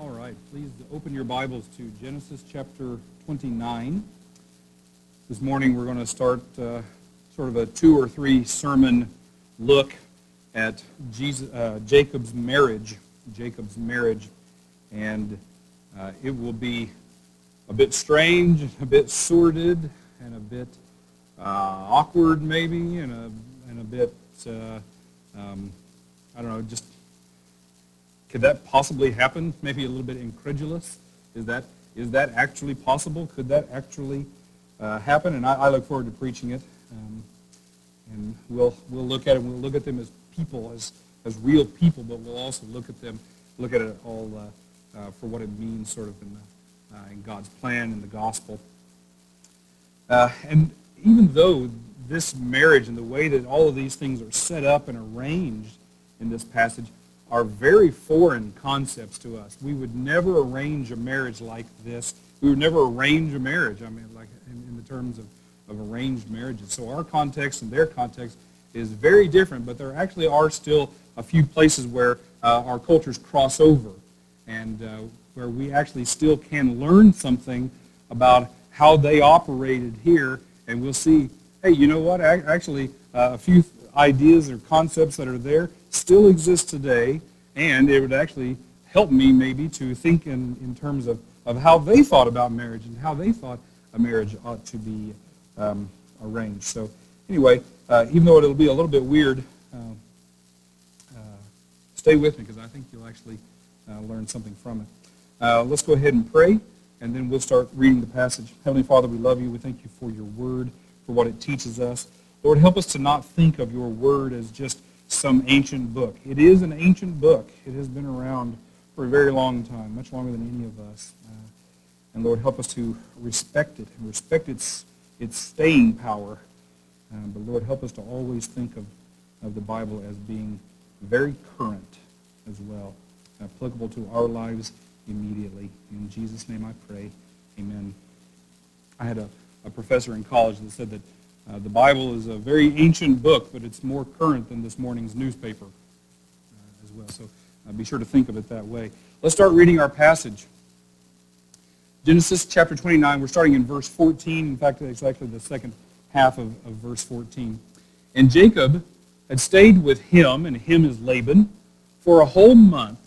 All right, please open your Bibles to Genesis chapter 29. This morning we're going to start uh, sort of a two or three sermon look at Jesus, uh, Jacob's marriage. Jacob's marriage. And uh, it will be a bit strange, a bit sordid, and a bit uh, awkward maybe, and a, and a bit, uh, um, I don't know, just could that possibly happen? Maybe a little bit incredulous. Is that is that actually possible? Could that actually uh, happen? And I, I, look forward to preaching it. Um, and we'll we'll look at it. We'll look at them as people, as as real people, but we'll also look at them, look at it all uh, uh, for what it means, sort of in, the, uh, in God's plan in the gospel. Uh, and even though this marriage and the way that all of these things are set up and arranged in this passage are very foreign concepts to us. We would never arrange a marriage like this. We would never arrange a marriage, I mean, like in, in the terms of, of arranged marriages. So our context and their context is very different, but there actually are still a few places where uh, our cultures cross over and uh, where we actually still can learn something about how they operated here. And we'll see, hey, you know what? Actually, uh, a few ideas or concepts that are there still exist today, and it would actually help me maybe to think in, in terms of, of how they thought about marriage and how they thought a marriage ought to be um, arranged. So anyway, uh, even though it'll be a little bit weird, uh, uh, stay with me because I think you'll actually uh, learn something from it. Uh, let's go ahead and pray, and then we'll start reading the passage. Heavenly Father, we love you. We thank you for your word, for what it teaches us. Lord, help us to not think of your word as just some ancient book. It is an ancient book. It has been around for a very long time, much longer than any of us. Uh, and Lord, help us to respect it and respect its, its staying power. Uh, but Lord, help us to always think of, of the Bible as being very current as well, applicable to our lives immediately. In Jesus' name I pray. Amen. I had a, a professor in college that said that uh, the Bible is a very ancient book, but it's more current than this morning's newspaper uh, as well. So uh, be sure to think of it that way. Let's start reading our passage. Genesis chapter 29, we're starting in verse 14. In fact, it's actually the second half of, of verse 14. And Jacob had stayed with him, and him is Laban, for a whole month.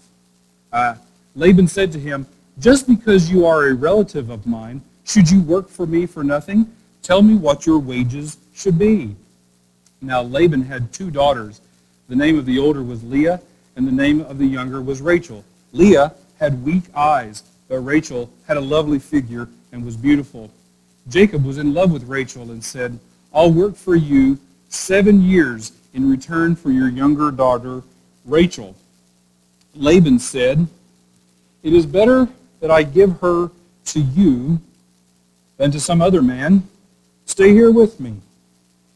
Uh, Laban said to him, Just because you are a relative of mine, should you work for me for nothing? Tell me what your wages should be. Now Laban had two daughters. The name of the older was Leah, and the name of the younger was Rachel. Leah had weak eyes, but Rachel had a lovely figure and was beautiful. Jacob was in love with Rachel and said, I'll work for you seven years in return for your younger daughter, Rachel. Laban said, It is better that I give her to you than to some other man. Stay here with me.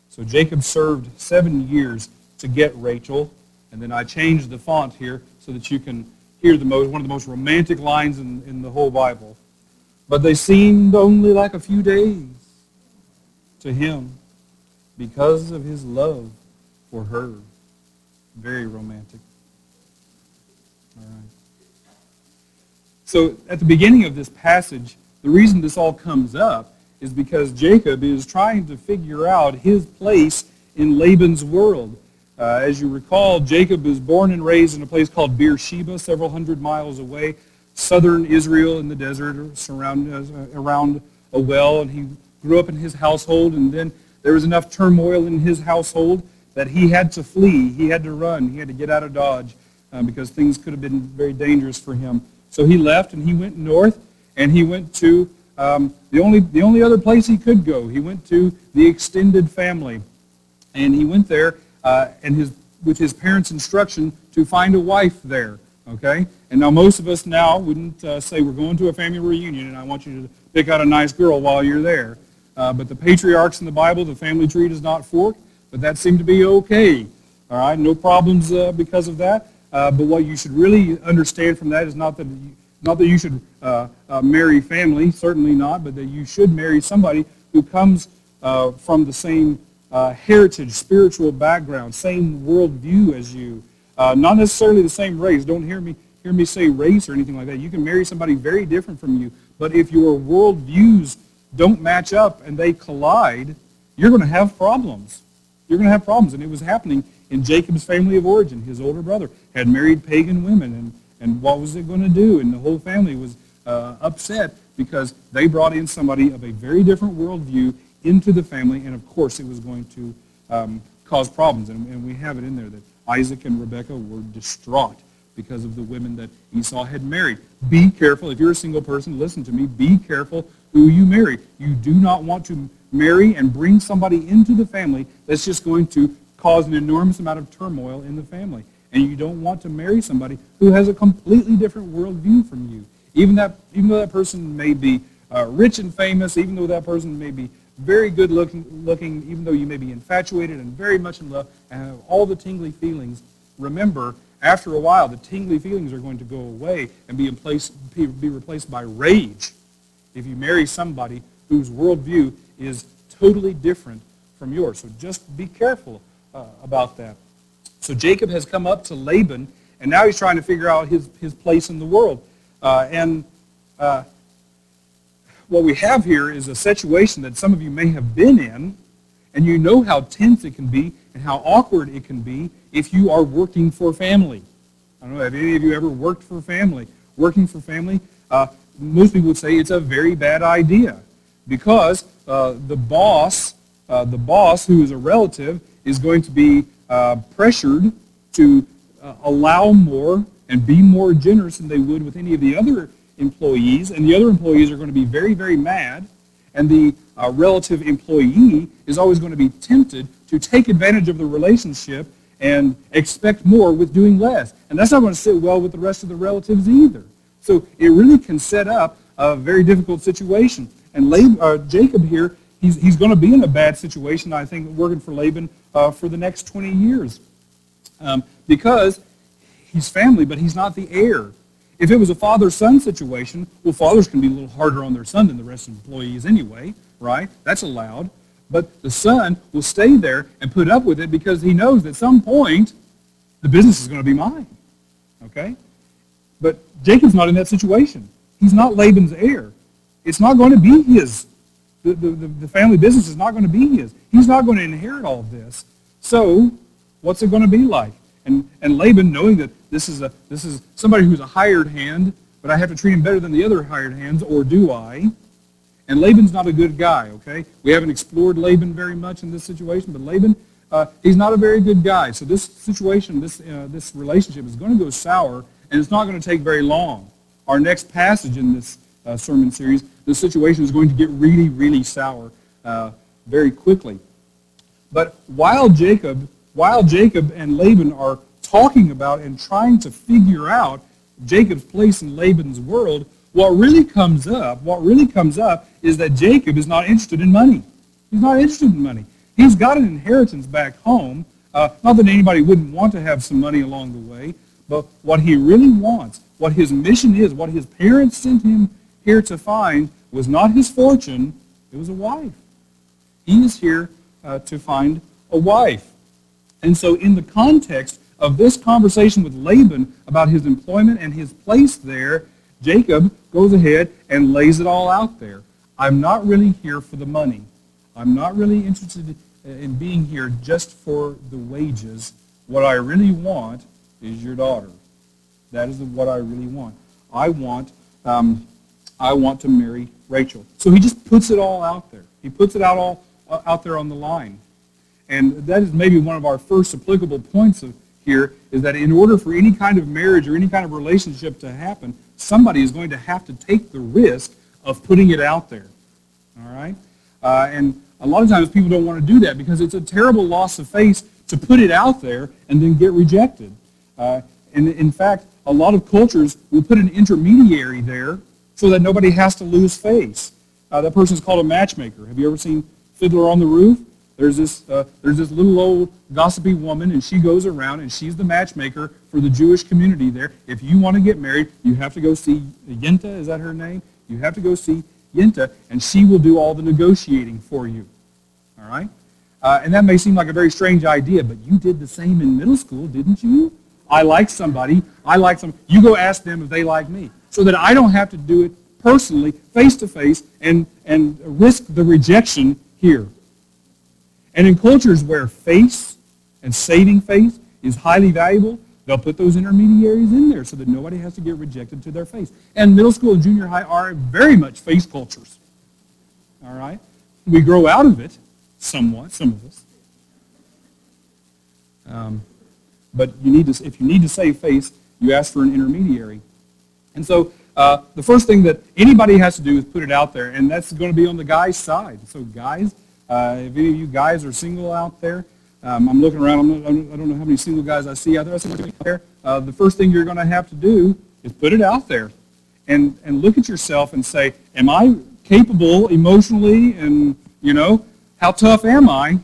So Jacob served seven years to get Rachel. And then I changed the font here so that you can hear the most, one of the most romantic lines in, in the whole Bible. But they seemed only like a few days to him because of his love for her. Very romantic. All right. So at the beginning of this passage, the reason this all comes up is because Jacob is trying to figure out his place in Laban's world. Uh, as you recall, Jacob was born and raised in a place called Beersheba, several hundred miles away, southern Israel in the desert, surround, uh, around a well, and he grew up in his household, and then there was enough turmoil in his household that he had to flee. He had to run. He had to get out of Dodge uh, because things could have been very dangerous for him. So he left, and he went north, and he went to um, the, only, the only other place he could go, he went to the extended family. And he went there uh, and his, with his parents' instruction to find a wife there. Okay? And now most of us now wouldn't uh, say we're going to a family reunion and I want you to pick out a nice girl while you're there. Uh, but the patriarchs in the Bible, the family tree does not fork, but that seemed to be okay. All right? No problems uh, because of that. Uh, but what you should really understand from that is not that not that you should uh, uh, marry family, certainly not, but that you should marry somebody who comes uh, from the same uh, heritage, spiritual background, same worldview as you. Uh, not necessarily the same race. Don't hear me hear me say race or anything like that. You can marry somebody very different from you, but if your worldviews don't match up and they collide, you're going to have problems. You're going to have problems. And it was happening in Jacob's family of origin. His older brother had married pagan women, and, and what was it going to do? And the whole family was uh, upset because they brought in somebody of a very different worldview into the family, and of course it was going to um, cause problems. And, and we have it in there that Isaac and Rebekah were distraught because of the women that Esau had married. Be careful. If you're a single person, listen to me. Be careful who you marry. You do not want to marry and bring somebody into the family that's just going to cause an enormous amount of turmoil in the family. And you don't want to marry somebody who has a completely different worldview from you. Even, that, even though that person may be uh, rich and famous, even though that person may be very good looking, looking, even though you may be infatuated and very much in love and have all the tingly feelings, remember, after a while, the tingly feelings are going to go away and be, in place, be replaced by rage if you marry somebody whose worldview is totally different from yours. So just be careful uh, about that. So Jacob has come up to Laban, and now he's trying to figure out his, his place in the world. Uh, and uh, what we have here is a situation that some of you may have been in, and you know how tense it can be and how awkward it can be if you are working for family. I don't know, have any of you ever worked for family? Working for family, uh, most people would say it's a very bad idea because uh, the boss, uh, the boss who is a relative, is going to be uh, pressured to uh, allow more and be more generous than they would with any of the other employees, and the other employees are going to be very, very mad, and the uh, relative employee is always going to be tempted to take advantage of the relationship and expect more with doing less. And that's not going to sit well with the rest of the relatives either. So it really can set up a very difficult situation. And uh, Jacob here, he's, he's going to be in a bad situation, I think, working for Laban uh, for the next 20 years. Um, because he's family, but he's not the heir. If it was a father-son situation, well, fathers can be a little harder on their son than the rest of the employees anyway, right? That's allowed. But the son will stay there and put up with it because he knows that at some point the business is going to be mine. Okay? But Jacob's not in that situation. He's not Laban's heir. It's not going to be his. The, the, the family business is not going to be his. He's not going to inherit all this. So what's it going to be like? And, and Laban, knowing that this is, a, this is somebody who's a hired hand, but I have to treat him better than the other hired hands, or do I? And Laban's not a good guy, okay? We haven't explored Laban very much in this situation, but Laban, uh, he's not a very good guy. So this situation, this, uh, this relationship is going to go sour, and it's not going to take very long. Our next passage in this uh, sermon series, the situation is going to get really, really sour uh, very quickly. But while Jacob, while Jacob and Laban are talking about and trying to figure out Jacob's place in Laban's world, what really comes up, what really comes up is that Jacob is not interested in money. He's not interested in money. He's got an inheritance back home. Uh, not that anybody wouldn't want to have some money along the way, but what he really wants, what his mission is, what his parents sent him here to find was not his fortune, it was a wife. He is here uh, to find a wife. And so in the context of this conversation with Laban about his employment and his place there, Jacob goes ahead and lays it all out there. I'm not really here for the money. I'm not really interested in being here just for the wages. What I really want is your daughter. That is what I really want. I want, um, I want to marry Rachel. So he just puts it all out there. He puts it out all uh, out there on the line. And that is maybe one of our first applicable points of here is that in order for any kind of marriage or any kind of relationship to happen, somebody is going to have to take the risk of putting it out there. All right? Uh, and a lot of times people don't want to do that because it's a terrible loss of face to put it out there and then get rejected. Uh, and in fact, a lot of cultures will put an intermediary there so that nobody has to lose face. Uh, that person is called a matchmaker. Have you ever seen Fiddler on the Roof? There's this, uh, there's this little old gossipy woman, and she goes around, and she's the matchmaker for the Jewish community there. If you want to get married, you have to go see Yenta, is that her name? You have to go see Yenta, and she will do all the negotiating for you. All right? Uh, and that may seem like a very strange idea, but you did the same in middle school, didn't you? I like somebody, I like some, you go ask them if they like me. So that I don't have to do it personally, face to face, and, and risk the rejection here. And in cultures where face and saving face is highly valuable, they'll put those intermediaries in there so that nobody has to get rejected to their face. And middle school and junior high are very much face cultures. All right? We grow out of it somewhat, some of us. Um, but you need to, if you need to save face, you ask for an intermediary. And so uh, the first thing that anybody has to do is put it out there, and that's going to be on the guy's side. So guys, uh, if any of you guys are single out there, um, I'm looking around. I'm not, I don't know how many single guys I see out there. I see out there. Uh, the first thing you're going to have to do is put it out there, and and look at yourself and say, Am I capable emotionally? And you know, how tough am I?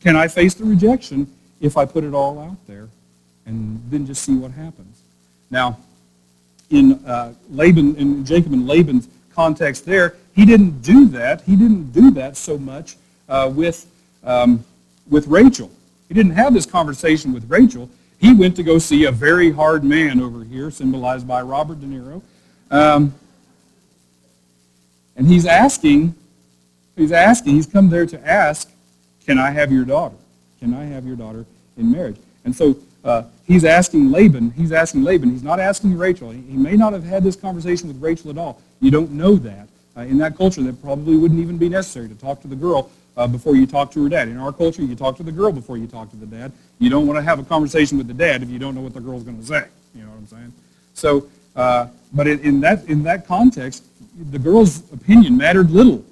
Can I face the rejection if I put it all out there, and then just see what happens? Now, in uh, Laban, in Jacob and Laban's context, there, he didn't do that. He didn't do that so much uh, with. Um, with Rachel. He didn't have this conversation with Rachel. He went to go see a very hard man over here, symbolized by Robert De Niro. Um, and he's asking, he's asking, he's come there to ask, can I have your daughter? Can I have your daughter in marriage? And so uh, he's asking Laban, he's asking Laban, he's not asking Rachel. He, he, may not have had this conversation with Rachel at all. You don't know that. Uh, in that culture, that probably wouldn't even be necessary to talk to the girl uh, before you talk to her dad. In our culture, you talk to the girl before you talk to the dad. You don't want to have a conversation with the dad if you don't know what the girl's going to say. You know what I'm saying? So, uh, but in, in, that, in that context, the girl's opinion mattered little,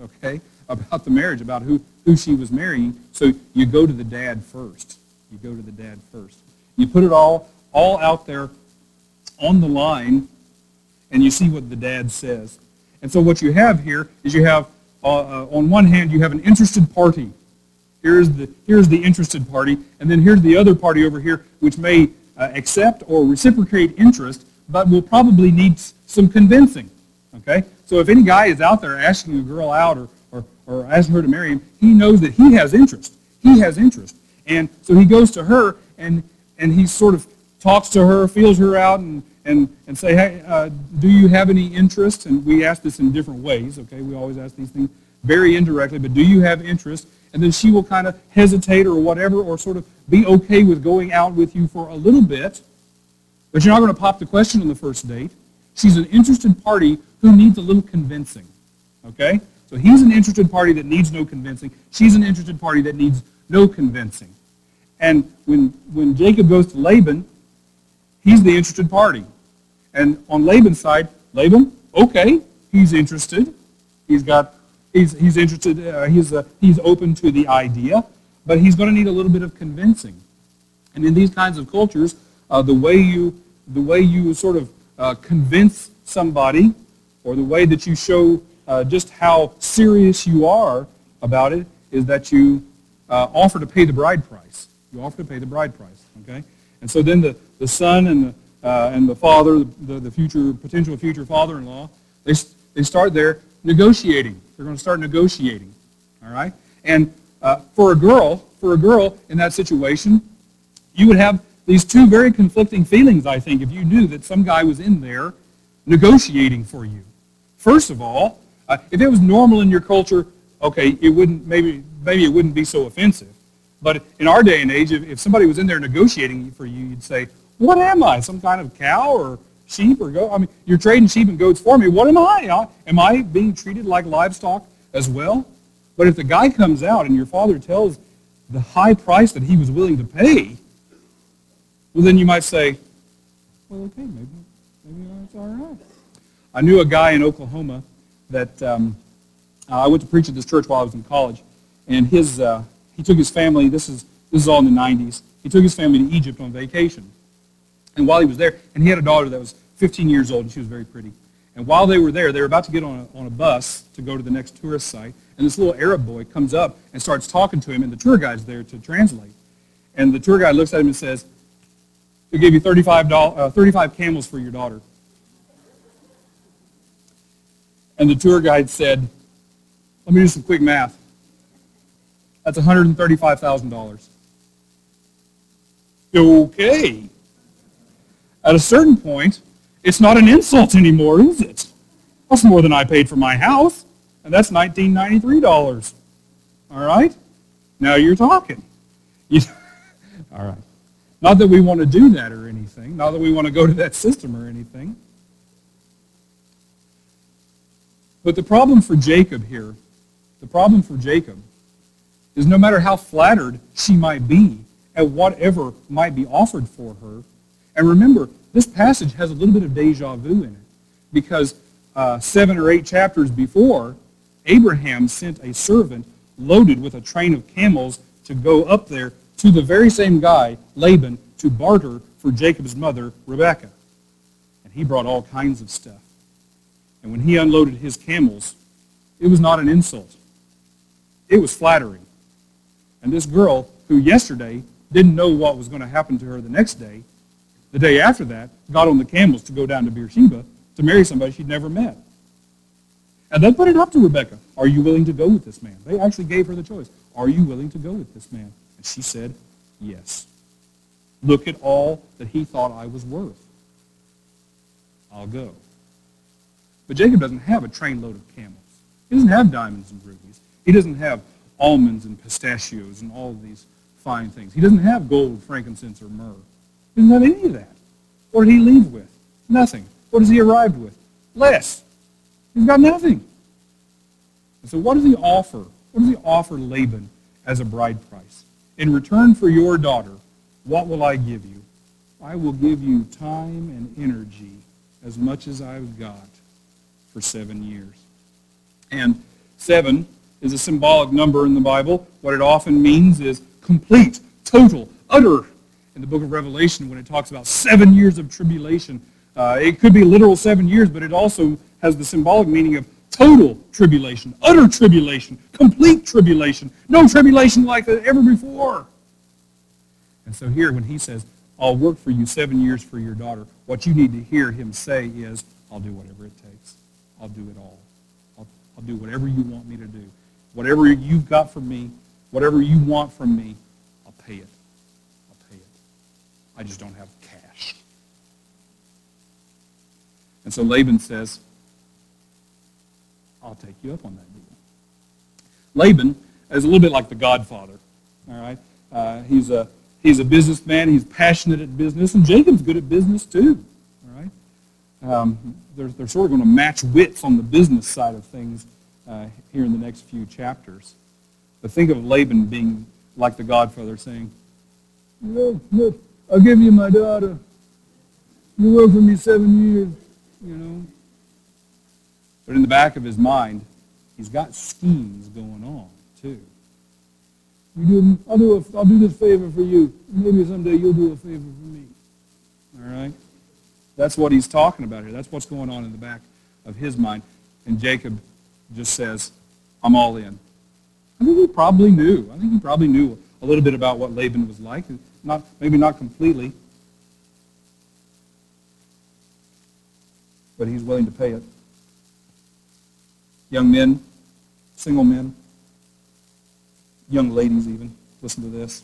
okay, about the marriage, about who, who she was marrying. So you go to the dad first. You go to the dad first. You put it all, all out there on the line, and you see what the dad says. And so what you have here is you have uh, uh, on one hand, you have an interested party. Here's the, here's the interested party, and then here's the other party over here, which may uh, accept or reciprocate interest, but will probably need some convincing. Okay? So if any guy is out there asking a girl out or, or, or asking her to marry him, he knows that he has interest. He has interest. And so he goes to her, and, and he sort of talks to her, feels her out, and, and, and say, hey, uh, do you have any interest? And we ask this in different ways, okay? We always ask these things very indirectly, but do you have interest? And then she will kind of hesitate or whatever, or sort of be okay with going out with you for a little bit, but you're not going to pop the question on the first date. She's an interested party who needs a little convincing, okay? So he's an interested party that needs no convincing. She's an interested party that needs no convincing. And when, when Jacob goes to Laban, he's the interested party. And on Laban's side, Laban, okay, he's interested. He's got, he's, he's interested, uh, he's, uh, he's open to the idea, but he's going to need a little bit of convincing. And in these kinds of cultures, uh, the way you, the way you sort of uh, convince somebody, or the way that you show uh, just how serious you are about it, is that you uh, offer to pay the bride price. You offer to pay the bride price, okay? And so then the, the son and the, uh, and the father, the, the future potential future father-in-law, they, they start there negotiating. They're going to start negotiating. All right? And uh, for a girl, for a girl in that situation, you would have these two very conflicting feelings, I think, if you knew that some guy was in there negotiating for you. First of all, uh, if it was normal in your culture, okay, it wouldn't maybe maybe it wouldn't be so offensive. But in our day and age, if, if somebody was in there negotiating for you, you'd say, what am I? Some kind of cow or sheep or goat? I mean, you're trading sheep and goats for me. What am I? Am I being treated like livestock as well? But if the guy comes out and your father tells the high price that he was willing to pay, well, then you might say, well, okay, maybe, maybe that's all right. I knew a guy in Oklahoma that um, I went to preach at this church while I was in college, and his uh, he took his family. This is this is all in the 90s. He took his family to Egypt on vacation. And while he was there, and he had a daughter that was 15 years old, and she was very pretty. And while they were there, they were about to get on a, on a bus to go to the next tourist site. And this little Arab boy comes up and starts talking to him, and the tour guide's there to translate. And the tour guide looks at him and says, We'll give you 35, uh, 35 camels for your daughter. And the tour guide said, Let me do some quick math. That's $135,000. Okay. At a certain point, it's not an insult anymore, is it? That's more than I paid for my house, and that's $1993. All right? Now you're talking. You, all right. Not that we want to do that or anything. Not that we want to go to that system or anything. But the problem for Jacob here, the problem for Jacob, is no matter how flattered she might be at whatever might be offered for her, and remember, this passage has a little bit of deja vu in it because uh, seven or eight chapters before, Abraham sent a servant loaded with a train of camels to go up there to the very same guy, Laban, to barter for Jacob's mother, Rebekah. And he brought all kinds of stuff. And when he unloaded his camels, it was not an insult. It was flattering. And this girl, who yesterday didn't know what was going to happen to her the next day, the day after that, got on the camels to go down to Beersheba to marry somebody she'd never met. And they put it up to Rebekah. Are you willing to go with this man? They actually gave her the choice. Are you willing to go with this man? And she said, yes. Look at all that he thought I was worth. I'll go. But Jacob doesn't have a trainload of camels. He doesn't have diamonds and rubies. He doesn't have almonds and pistachios and all of these fine things. He doesn't have gold, frankincense, or myrrh. He doesn't have any of that. What did he leave with? Nothing. What has he arrived with? Less. He's got nothing. And so what does he offer? What does he offer Laban as a bride price? In return for your daughter, what will I give you? I will give you time and energy as much as I've got for seven years. And seven is a symbolic number in the Bible. What it often means is complete, total, utter. In the book of Revelation, when it talks about seven years of tribulation, uh, it could be literal seven years, but it also has the symbolic meaning of total tribulation, utter tribulation, complete tribulation, no tribulation like ever before. And so here, when he says, I'll work for you seven years for your daughter, what you need to hear him say is, I'll do whatever it takes. I'll do it all. I'll, I'll do whatever you want me to do. Whatever you've got for me, whatever you want from me, I'll pay it. I'll pay it. I just don't have cash. And so Laban says, I'll take you up on that deal. Laban is a little bit like the godfather. All right? Uh, he's, a, he's a businessman. He's passionate at business. And Jacob's good at business too. All right? Um, they're, they're sort of going to match wits on the business side of things uh, here in the next few chapters. But think of Laban being like the Godfather saying, look, look, I'll give you my daughter. You work for me seven years, you know. But in the back of his mind, he's got schemes going on, too. You do, I'll, do a, I'll do this favor for you. Maybe someday you'll do a favor for me. All right? That's what he's talking about here. That's what's going on in the back of his mind. And Jacob just says, I'm all in. I think he probably knew. I think he probably knew a little bit about what Laban was like. Not, maybe not completely. But he's willing to pay it. Young men, single men, young ladies even, listen to this.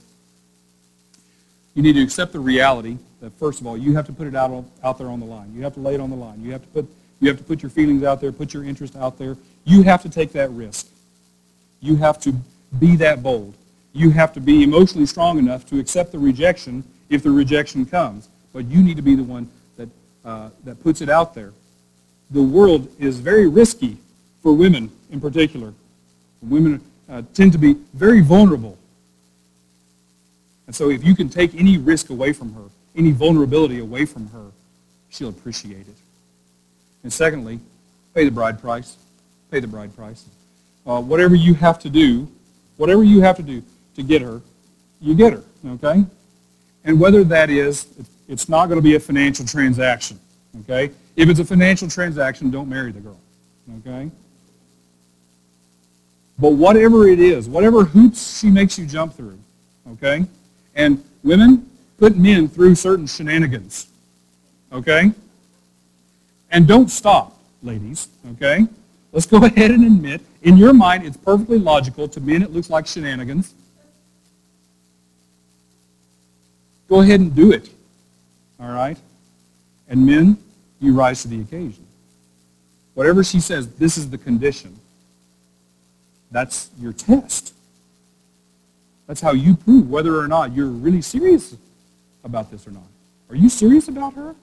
You need to accept the reality that first of all, you have to put it out, out there on the line. You have to lay it on the line. You have to put you have to put your feelings out there, put your interest out there. You have to take that risk. You have to be that bold. You have to be emotionally strong enough to accept the rejection if the rejection comes. But you need to be the one that, uh, that puts it out there. The world is very risky for women in particular. Women uh, tend to be very vulnerable. And so if you can take any risk away from her, any vulnerability away from her, she'll appreciate it. And secondly, pay the bride price. Pay the bride price. Uh, whatever you have to do, whatever you have to do to get her, you get her, okay? And whether that is, it's not going to be a financial transaction, okay? If it's a financial transaction, don't marry the girl, okay? But whatever it is, whatever hoops she makes you jump through, okay? And women, put men through certain shenanigans, okay? And don't stop, ladies, okay? Let's go ahead and admit, in your mind, it's perfectly logical. To men, it looks like shenanigans. Go ahead and do it. All right? And men, you rise to the occasion. Whatever she says, this is the condition. That's your test. That's how you prove whether or not you're really serious about this or not. Are you serious about her?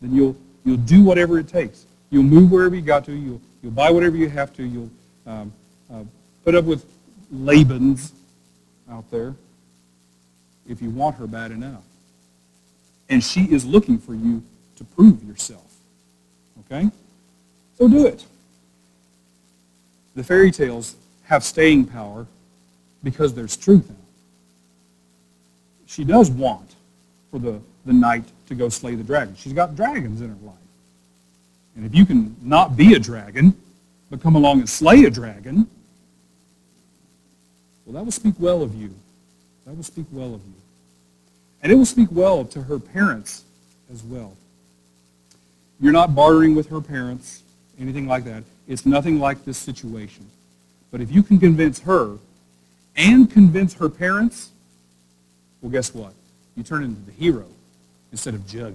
Then you'll, you'll do whatever it takes. You'll move wherever you got to. You'll, you'll buy whatever you have to. You'll um, uh, put up with Laban's out there if you want her bad enough. And she is looking for you to prove yourself. Okay? So do it. The fairy tales have staying power because there's truth in them. She does want for the, the knight to go slay the dragon. She's got dragons in her life. And if you can not be a dragon, but come along and slay a dragon, well, that will speak well of you. That will speak well of you. And it will speak well to her parents as well. You're not bartering with her parents, anything like that. It's nothing like this situation. But if you can convince her and convince her parents, well, guess what? You turn into the hero instead of Jughead.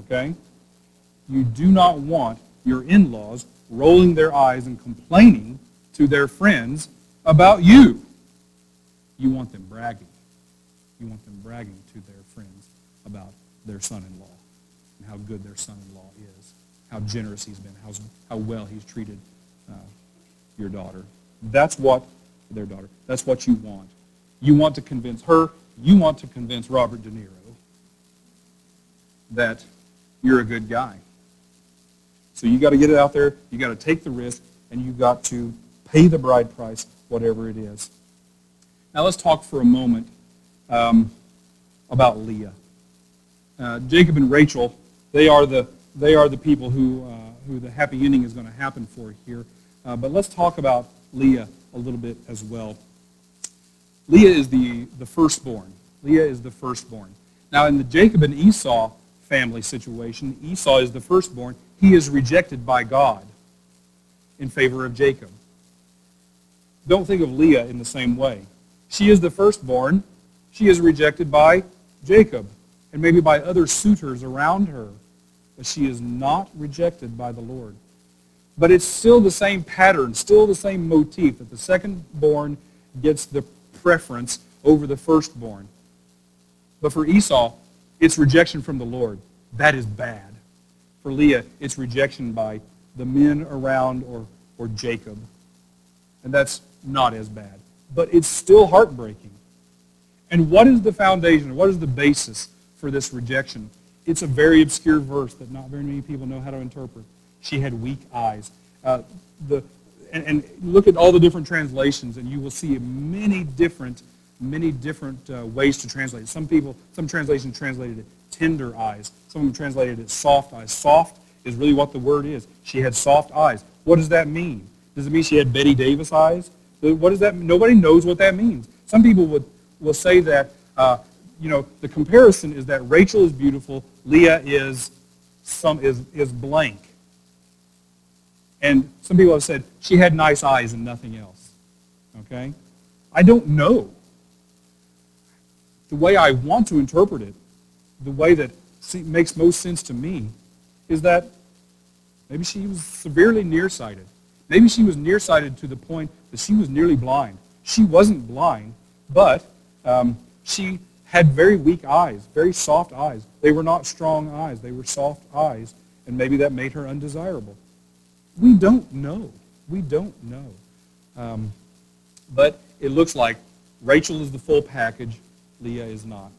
Okay? You do not want your in-laws rolling their eyes and complaining to their friends about you. You want them bragging. You want them bragging to their friends about their son-in-law and how good their son-in-law is, how generous he's been, how, how well he's treated uh, your daughter. That's what, their daughter, that's what you want. You want to convince her, you want to convince Robert De Niro that you're a good guy. So you got to get it out there, you got to take the risk, and you got to pay the bride price, whatever it is. Now let's talk for a moment um, about Leah. Uh, Jacob and Rachel, they are the, they are the people who, uh, who the happy ending is going to happen for here. Uh, but let's talk about Leah a little bit as well. Leah is the, the firstborn. Leah is the firstborn. Now, in the Jacob and Esau family situation, Esau is the firstborn. He is rejected by God in favor of Jacob. Don't think of Leah in the same way. She is the firstborn she is rejected by Jacob and maybe by other suitors around her, but she is not rejected by the Lord. But it's still the same pattern, still the same motif that the second-born gets the preference over the firstborn. But for Esau, it's rejection from the Lord. That is bad. For Leah, it's rejection by the men around or, or Jacob. And that's not as bad. But it's still heartbreaking. And what is the foundation? What is the basis for this rejection? It's a very obscure verse that not very many people know how to interpret. She had weak eyes. Uh, the, and, and, look at all the different translations, and you will see many different, many different uh, ways to translate. Some people, some translations translated it tender eyes. Some of them translated it soft eyes. Soft is really what the word is. She had soft eyes. What does that mean? Does it mean she had Bette Davis eyes? What does that mean? Nobody knows what that means. Some people would will say that, uh, you know, the comparison is that Rachel is beautiful, Leah is, some, is, is blank. And some people have said she had nice eyes and nothing else. Okay? I don't know. The way I want to interpret it, the way that makes most sense to me, is that maybe she was severely nearsighted. Maybe she was nearsighted to the point that she was nearly blind. She wasn't blind, but um, she had very weak eyes, very soft eyes. They were not strong eyes. They were soft eyes, and maybe that made her undesirable. We don't know. We don't know. Um, but it looks like Rachel is the full package. Leah is not.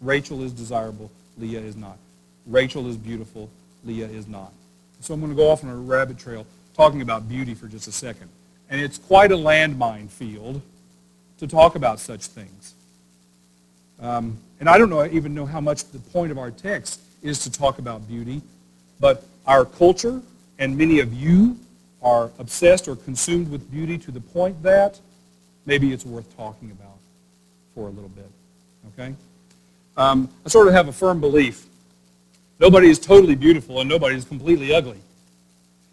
Rachel is desirable. Leah is not. Rachel is beautiful. Leah is not. So I'm going to go off on a rabbit trail talking about beauty for just a second. And it's quite a landmine field to talk about such things. Um, and I don't know, even know how much the point of our text is to talk about beauty, but our culture and many of you are obsessed or consumed with beauty to the point that maybe it's worth talking about for a little bit. Okay? Um, I sort of have a firm belief. Nobody is totally beautiful and nobody is completely ugly.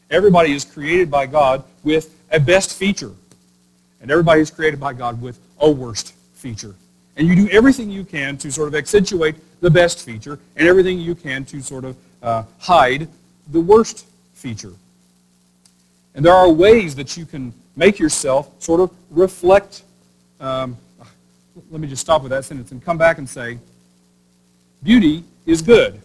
Everybody is created by God with a best feature. And everybody is created by God with a worst feature. And you do everything you can to sort of accentuate the best feature and everything you can to sort of uh, hide the worst feature. And there are ways that you can make yourself sort of reflect. Um, let me just stop with that sentence and come back and say, beauty is good.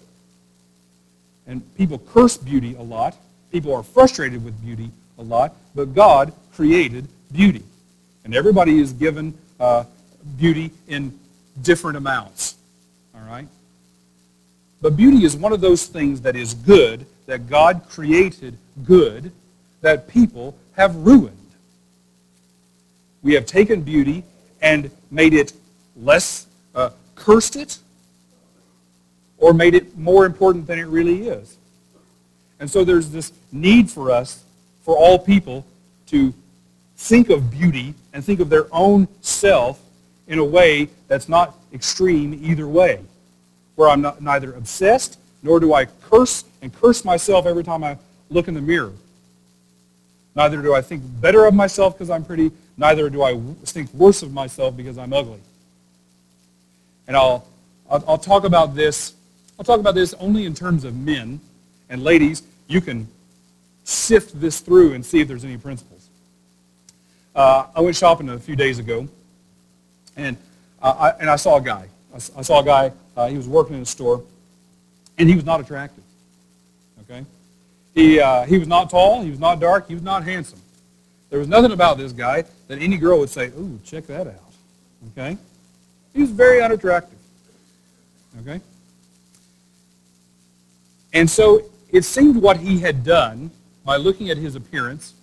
And people curse beauty a lot. People are frustrated with beauty a lot. But God created beauty. And everybody is given uh, beauty in different amounts. All right? But beauty is one of those things that is good, that God created good, that people have ruined. We have taken beauty and made it less, uh, cursed it, or made it more important than it really is. And so there's this need for us, for all people, to think of beauty and think of their own self in a way that's not extreme either way, where I'm not, neither obsessed nor do I curse and curse myself every time I look in the mirror. Neither do I think better of myself because I'm pretty, neither do I think worse of myself because I'm ugly. And I'll, I'll, I'll talk about this, I'll talk about this only in terms of men. And ladies, you can sift this through and see if there's any principles. Uh, I went shopping a few days ago, and, uh, I, and I saw a guy. I, I saw a guy, uh, he was working in a store, and he was not attractive. Okay? He, uh, he was not tall, he was not dark, he was not handsome. There was nothing about this guy that any girl would say, ooh, check that out. Okay? He was very unattractive. Okay? And so it seemed what he had done by looking at his appearance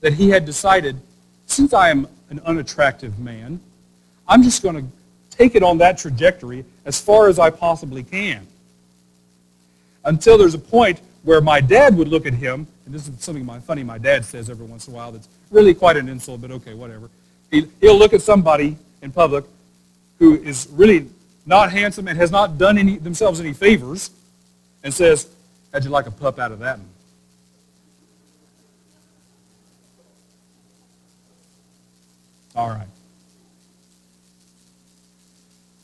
that he had decided, since I am an unattractive man, I'm just going to take it on that trajectory as far as I possibly can. Until there's a point where my dad would look at him, and this is something my, funny my dad says every once in a while that's really quite an insult, but okay, whatever. He, he'll look at somebody in public who is really not handsome and has not done any, themselves any favors and says, how'd you like a pup out of that one? All right.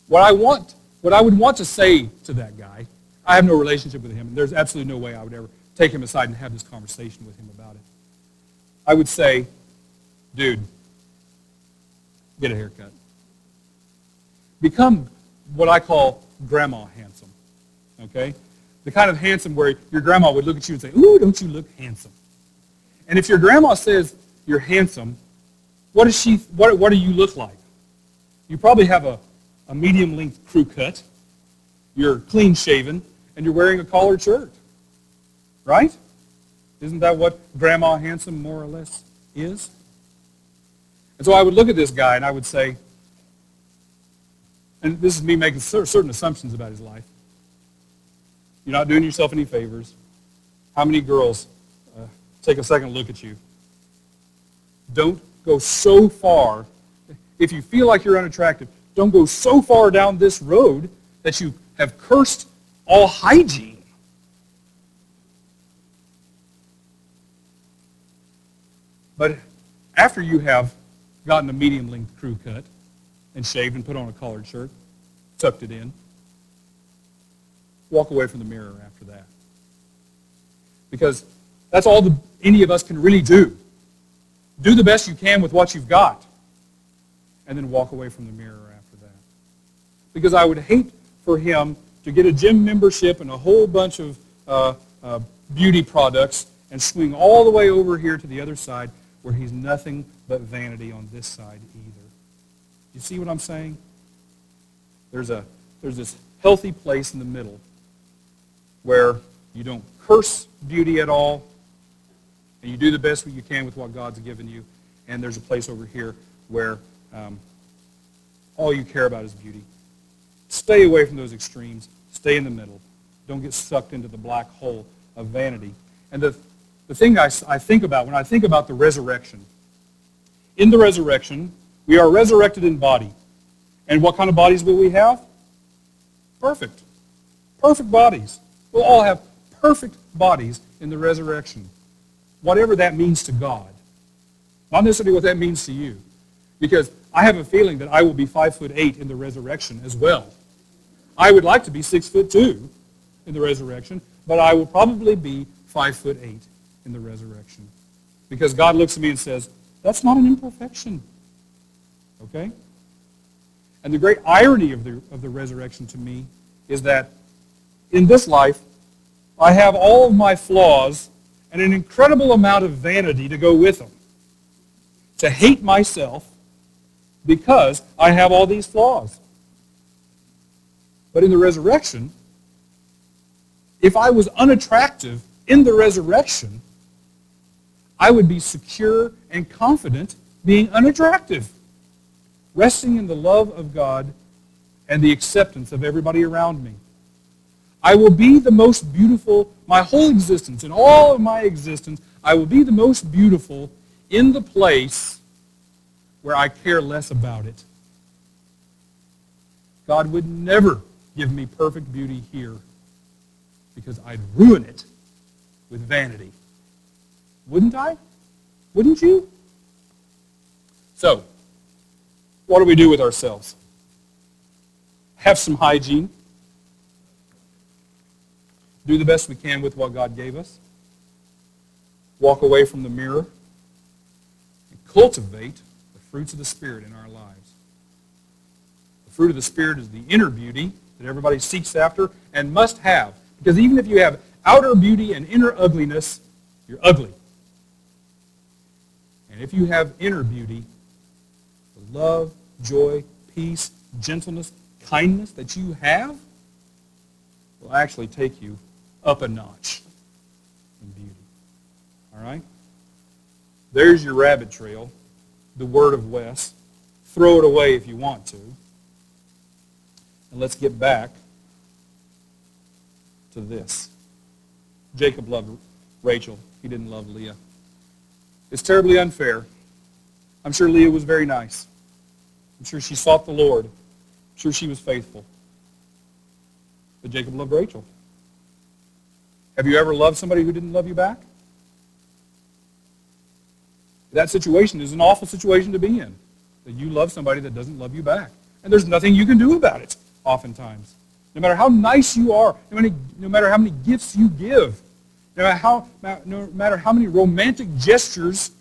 What I want, what I would want to say to that guy, I have no relationship with him, and there's absolutely no way I would ever take him aside and have this conversation with him about it. I would say, dude, get a haircut. Become what I call grandma handsome. Okay? The kind of handsome where your grandma would look at you and say, ooh, don't you look handsome? And if your grandma says you're handsome, what does she what, what do you look like? You probably have a a medium-length crew cut, you're clean-shaven, and you're wearing a collared shirt. Right? Isn't that what Grandma Handsome more or less is? And so I would look at this guy and I would say, and this is me making certain assumptions about his life. You're not doing yourself any favors. How many girls uh, take a second look at you? Don't go so far. If you feel like you're unattractive, don't go so far down this road that you have cursed all hygiene. But after you have gotten a medium length crew cut and shaved and put on a collared shirt, tucked it in, walk away from the mirror after that. Because that's all the, any of us can really do. Do the best you can with what you've got. And then walk away from the mirror after that. because I would hate for him to get a gym membership and a whole bunch of uh, uh, beauty products and swing all the way over here to the other side where he's nothing but vanity on this side either. You see what I'm saying? There's, a, there's this healthy place in the middle where you don't curse beauty at all, and you do the best you can with what God's given you, and there's a place over here where um, all you care about is beauty. Stay away from those extremes. Stay in the middle. Don't get sucked into the black hole of vanity. And the, the thing I, I think about when I think about the resurrection, in the resurrection, we are resurrected in body. And what kind of bodies will we have? Perfect. Perfect bodies. We'll all have perfect bodies in the resurrection. Whatever that means to God. Not necessarily what that means to you. Because I have a feeling that I will be five foot eight in the resurrection as well. I would like to be six foot two in the resurrection, but I will probably be five foot eight in the resurrection. Because God looks at me and says, that's not an imperfection. Okay? And the great irony of the, of the resurrection to me is that in this life, I have all of my flaws and an incredible amount of vanity to go with them. To hate myself because I have all these flaws. But in the resurrection, if I was unattractive in the resurrection, I would be secure and confident being unattractive, resting in the love of God and the acceptance of everybody around me. I will be the most beautiful, my whole existence, in all of my existence, I will be the most beautiful in the place where I care less about it. God would never give me perfect beauty here because I'd ruin it with vanity. Wouldn't I? Wouldn't you? So, what do we do with ourselves? Have some hygiene. Do the best we can with what God gave us. Walk away from the mirror and cultivate the fruits of the Spirit in our lives. The fruit of the Spirit is the inner beauty that everybody seeks after and must have. Because even if you have outer beauty and inner ugliness, you're ugly. And if you have inner beauty, the love, joy, peace, gentleness, kindness that you have will actually take you up a notch in beauty. All right? There's your rabbit trail, the word of Wes. Throw it away if you want to. And let's get back to this. Jacob loved Rachel. He didn't love Leah. It's terribly unfair. I'm sure Leah was very nice. I'm sure she sought the Lord. I'm sure she was faithful. But Jacob loved Rachel. Have you ever loved somebody who didn't love you back? That situation is an awful situation to be in. That you love somebody that doesn't love you back. And there's nothing you can do about it, oftentimes. No matter how nice you are, no matter, no matter how many gifts you give, no matter, how, no matter how many romantic gestures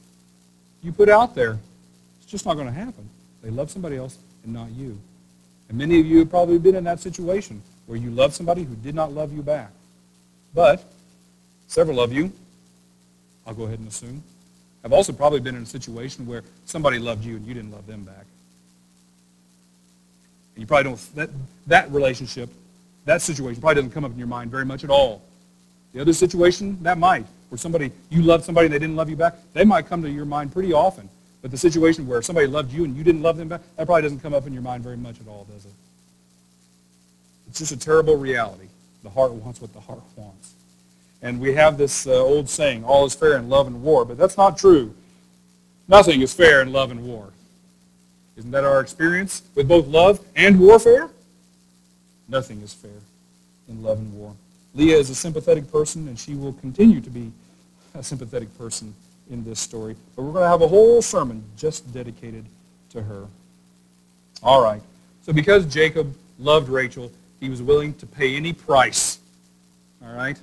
you put out there, it's just not going to happen. They love somebody else and not you. And many of you have probably been in that situation where you love somebody who did not love you back. But several of you, I'll go ahead and assume, have also probably been in a situation where somebody loved you and you didn't love them back. And you probably don't, that, that relationship, that situation probably doesn't come up in your mind very much at all. The other situation, that might, where somebody, you loved somebody and they didn't love you back, they might come to your mind pretty often. But the situation where somebody loved you and you didn't love them back, that probably doesn't come up in your mind very much at all, does it? It's just a terrible reality. The heart wants what the heart wants. And we have this uh, old saying, all is fair in love and war, but that's not true. Nothing is fair in love and war. Isn't that our experience with both love and warfare? Nothing is fair in love and war. Leah is a sympathetic person, and she will continue to be a sympathetic person in this story. But we're going to have a whole sermon just dedicated to her. All right. So because Jacob loved Rachel, he was willing to pay any price. All right?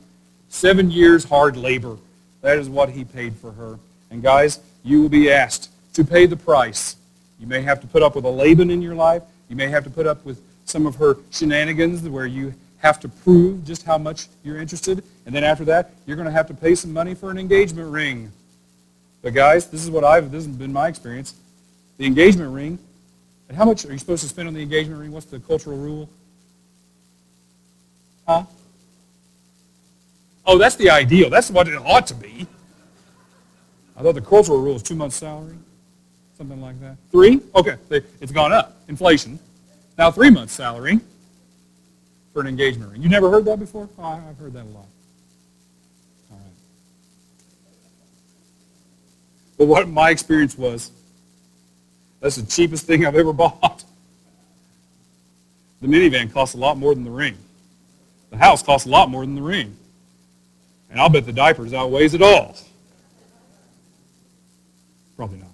Seven years hard labor. That is what he paid for her. And guys, you will be asked to pay the price. You may have to put up with a Laban in your life. You may have to put up with some of her shenanigans where you have to prove just how much you're interested. And then after that, you're going to have to pay some money for an engagement ring. But guys, this is what I've, this has been my experience. The engagement ring, and how much are you supposed to spend on the engagement ring? What's the cultural rule? Huh? Oh, that's the ideal. That's what it ought to be. I thought the cultural rule is two months' salary, something like that. Three? Okay, it's gone up. Inflation. Now three months' salary for an engagement ring. You never heard that before? Oh, I've heard that a lot. All right. But what my experience was, that's the cheapest thing I've ever bought. The minivan costs a lot more than the ring. The house costs a lot more than the ring. And I'll bet the diapers outweighs it all. Probably not.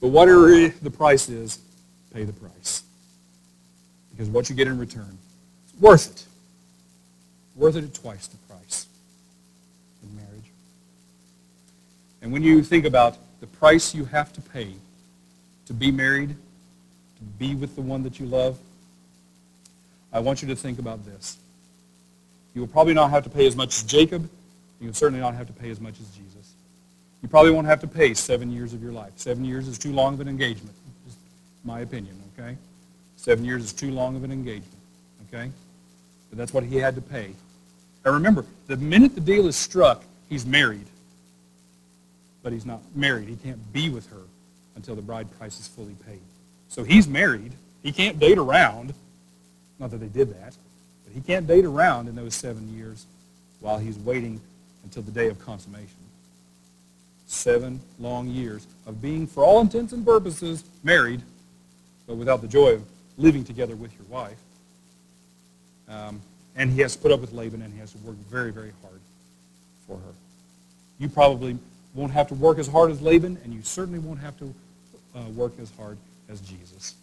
But whatever the price is, pay the price. Because what you get in return is worth it. Worth it at twice the price in marriage. And when you think about the price you have to pay to be married, to be with the one that you love, I want you to think about this. You will probably not have to pay as much as Jacob. You will certainly not have to pay as much as Jesus. You probably won't have to pay seven years of your life. Seven years is too long of an engagement. My opinion, okay? Seven years is too long of an engagement, okay? But that's what he had to pay. Now remember, the minute the deal is struck, he's married. But he's not married. He can't be with her until the bride price is fully paid. So he's married. He can't date around. Not that they did that. But he can't date around in those seven years while he's waiting until the day of consummation seven long years of being, for all intents and purposes, married, but without the joy of living together with your wife. Um, and he has to put up with Laban, and he has to work very, very hard for her. You probably won't have to work as hard as Laban, and you certainly won't have to uh, work as hard as Jesus.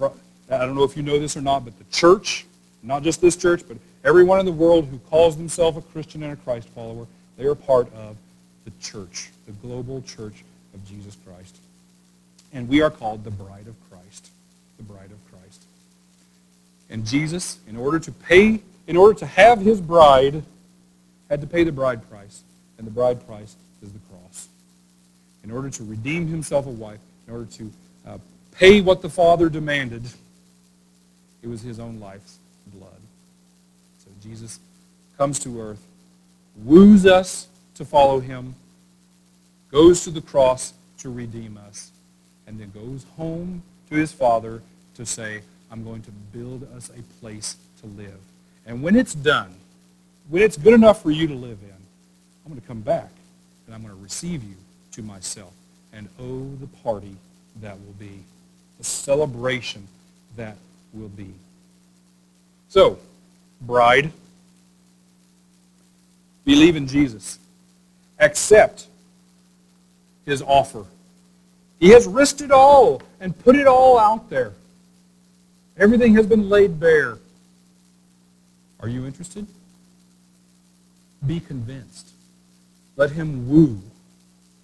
I don't know if you know this or not, but the church, not just this church, but everyone in the world who calls themselves a Christian and a Christ follower, they are part of the church, the global church of Jesus Christ. And we are called the bride of Christ, the bride of Christ. And Jesus, in order to pay, in order to have his bride, had to pay the bride price. And the bride price is the cross. In order to redeem himself a wife, in order to uh, pay what the Father demanded, it was his own life's blood. So Jesus comes to earth, woos us to follow him, goes to the cross to redeem us, and then goes home to his Father to say, I'm going to build us a place to live. And when it's done, when it's good enough for you to live in, I'm going to come back and I'm going to receive you to myself. And oh, the party that will be, the celebration that will be. So, bride, believe in Jesus accept his offer. He has risked it all and put it all out there. Everything has been laid bare. Are you interested? Be convinced. Let him woo.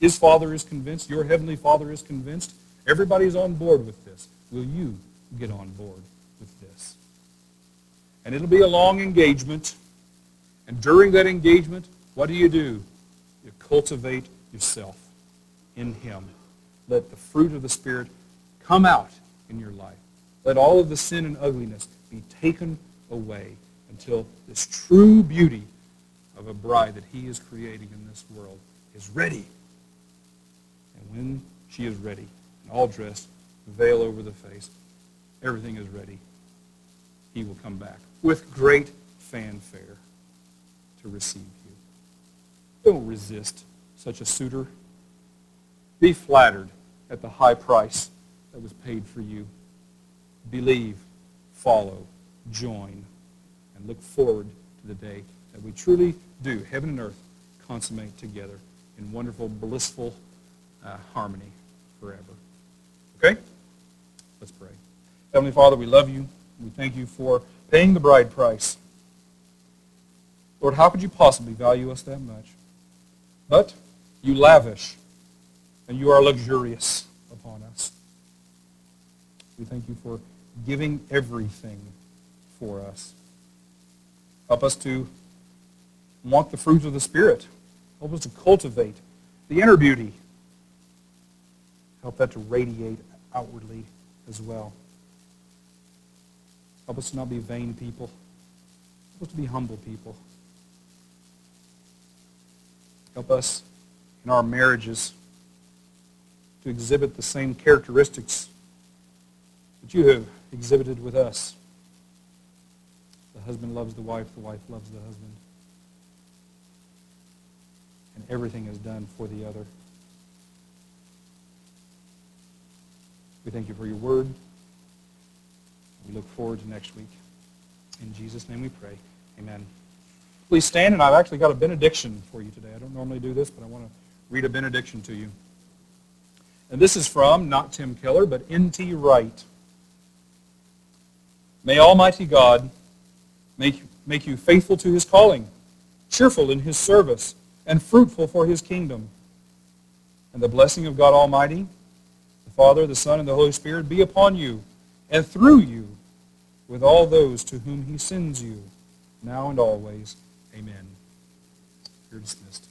His Father is convinced. Your Heavenly Father is convinced. Everybody's on board with this. Will you get on board with this? And it'll be a long engagement. And during that engagement, what do you do? You cultivate yourself in him. Let the fruit of the Spirit come out in your life. Let all of the sin and ugliness be taken away until this true beauty of a bride that he is creating in this world is ready. And when she is ready, all dressed, veil over the face, everything is ready, he will come back with great fanfare to receive you. don't resist such a suitor. Be flattered at the high price that was paid for you. Believe, follow, join, and look forward to the day that we truly do, heaven and earth, consummate together in wonderful, blissful uh, harmony forever. Okay? Let's pray. Heavenly Father, we love you. We thank you for paying the bride price. Lord, how could you possibly value us that much? But you lavish and you are luxurious upon us. We thank you for giving everything for us. Help us to want the fruits of the Spirit. Help us to cultivate the inner beauty. Help that to radiate outwardly as well. Help us to not be vain people. Help us to be humble people. Help us in our marriages to exhibit the same characteristics that you have exhibited with us. The husband loves the wife, the wife loves the husband. And everything is done for the other. We thank you for your word. We look forward to next week. In Jesus' name we pray. Amen. Please stand, and I've actually got a benediction for you today. I don't normally do this, but I want to read a benediction to you. And this is from, not Tim Keller, but N.T. Wright. May Almighty God make, make you faithful to his calling, cheerful in his service, and fruitful for his kingdom. And the blessing of God Almighty, Father, the Son, and the Holy Spirit be upon you and through you with all those to whom he sends you, now and always. Amen. You're dismissed.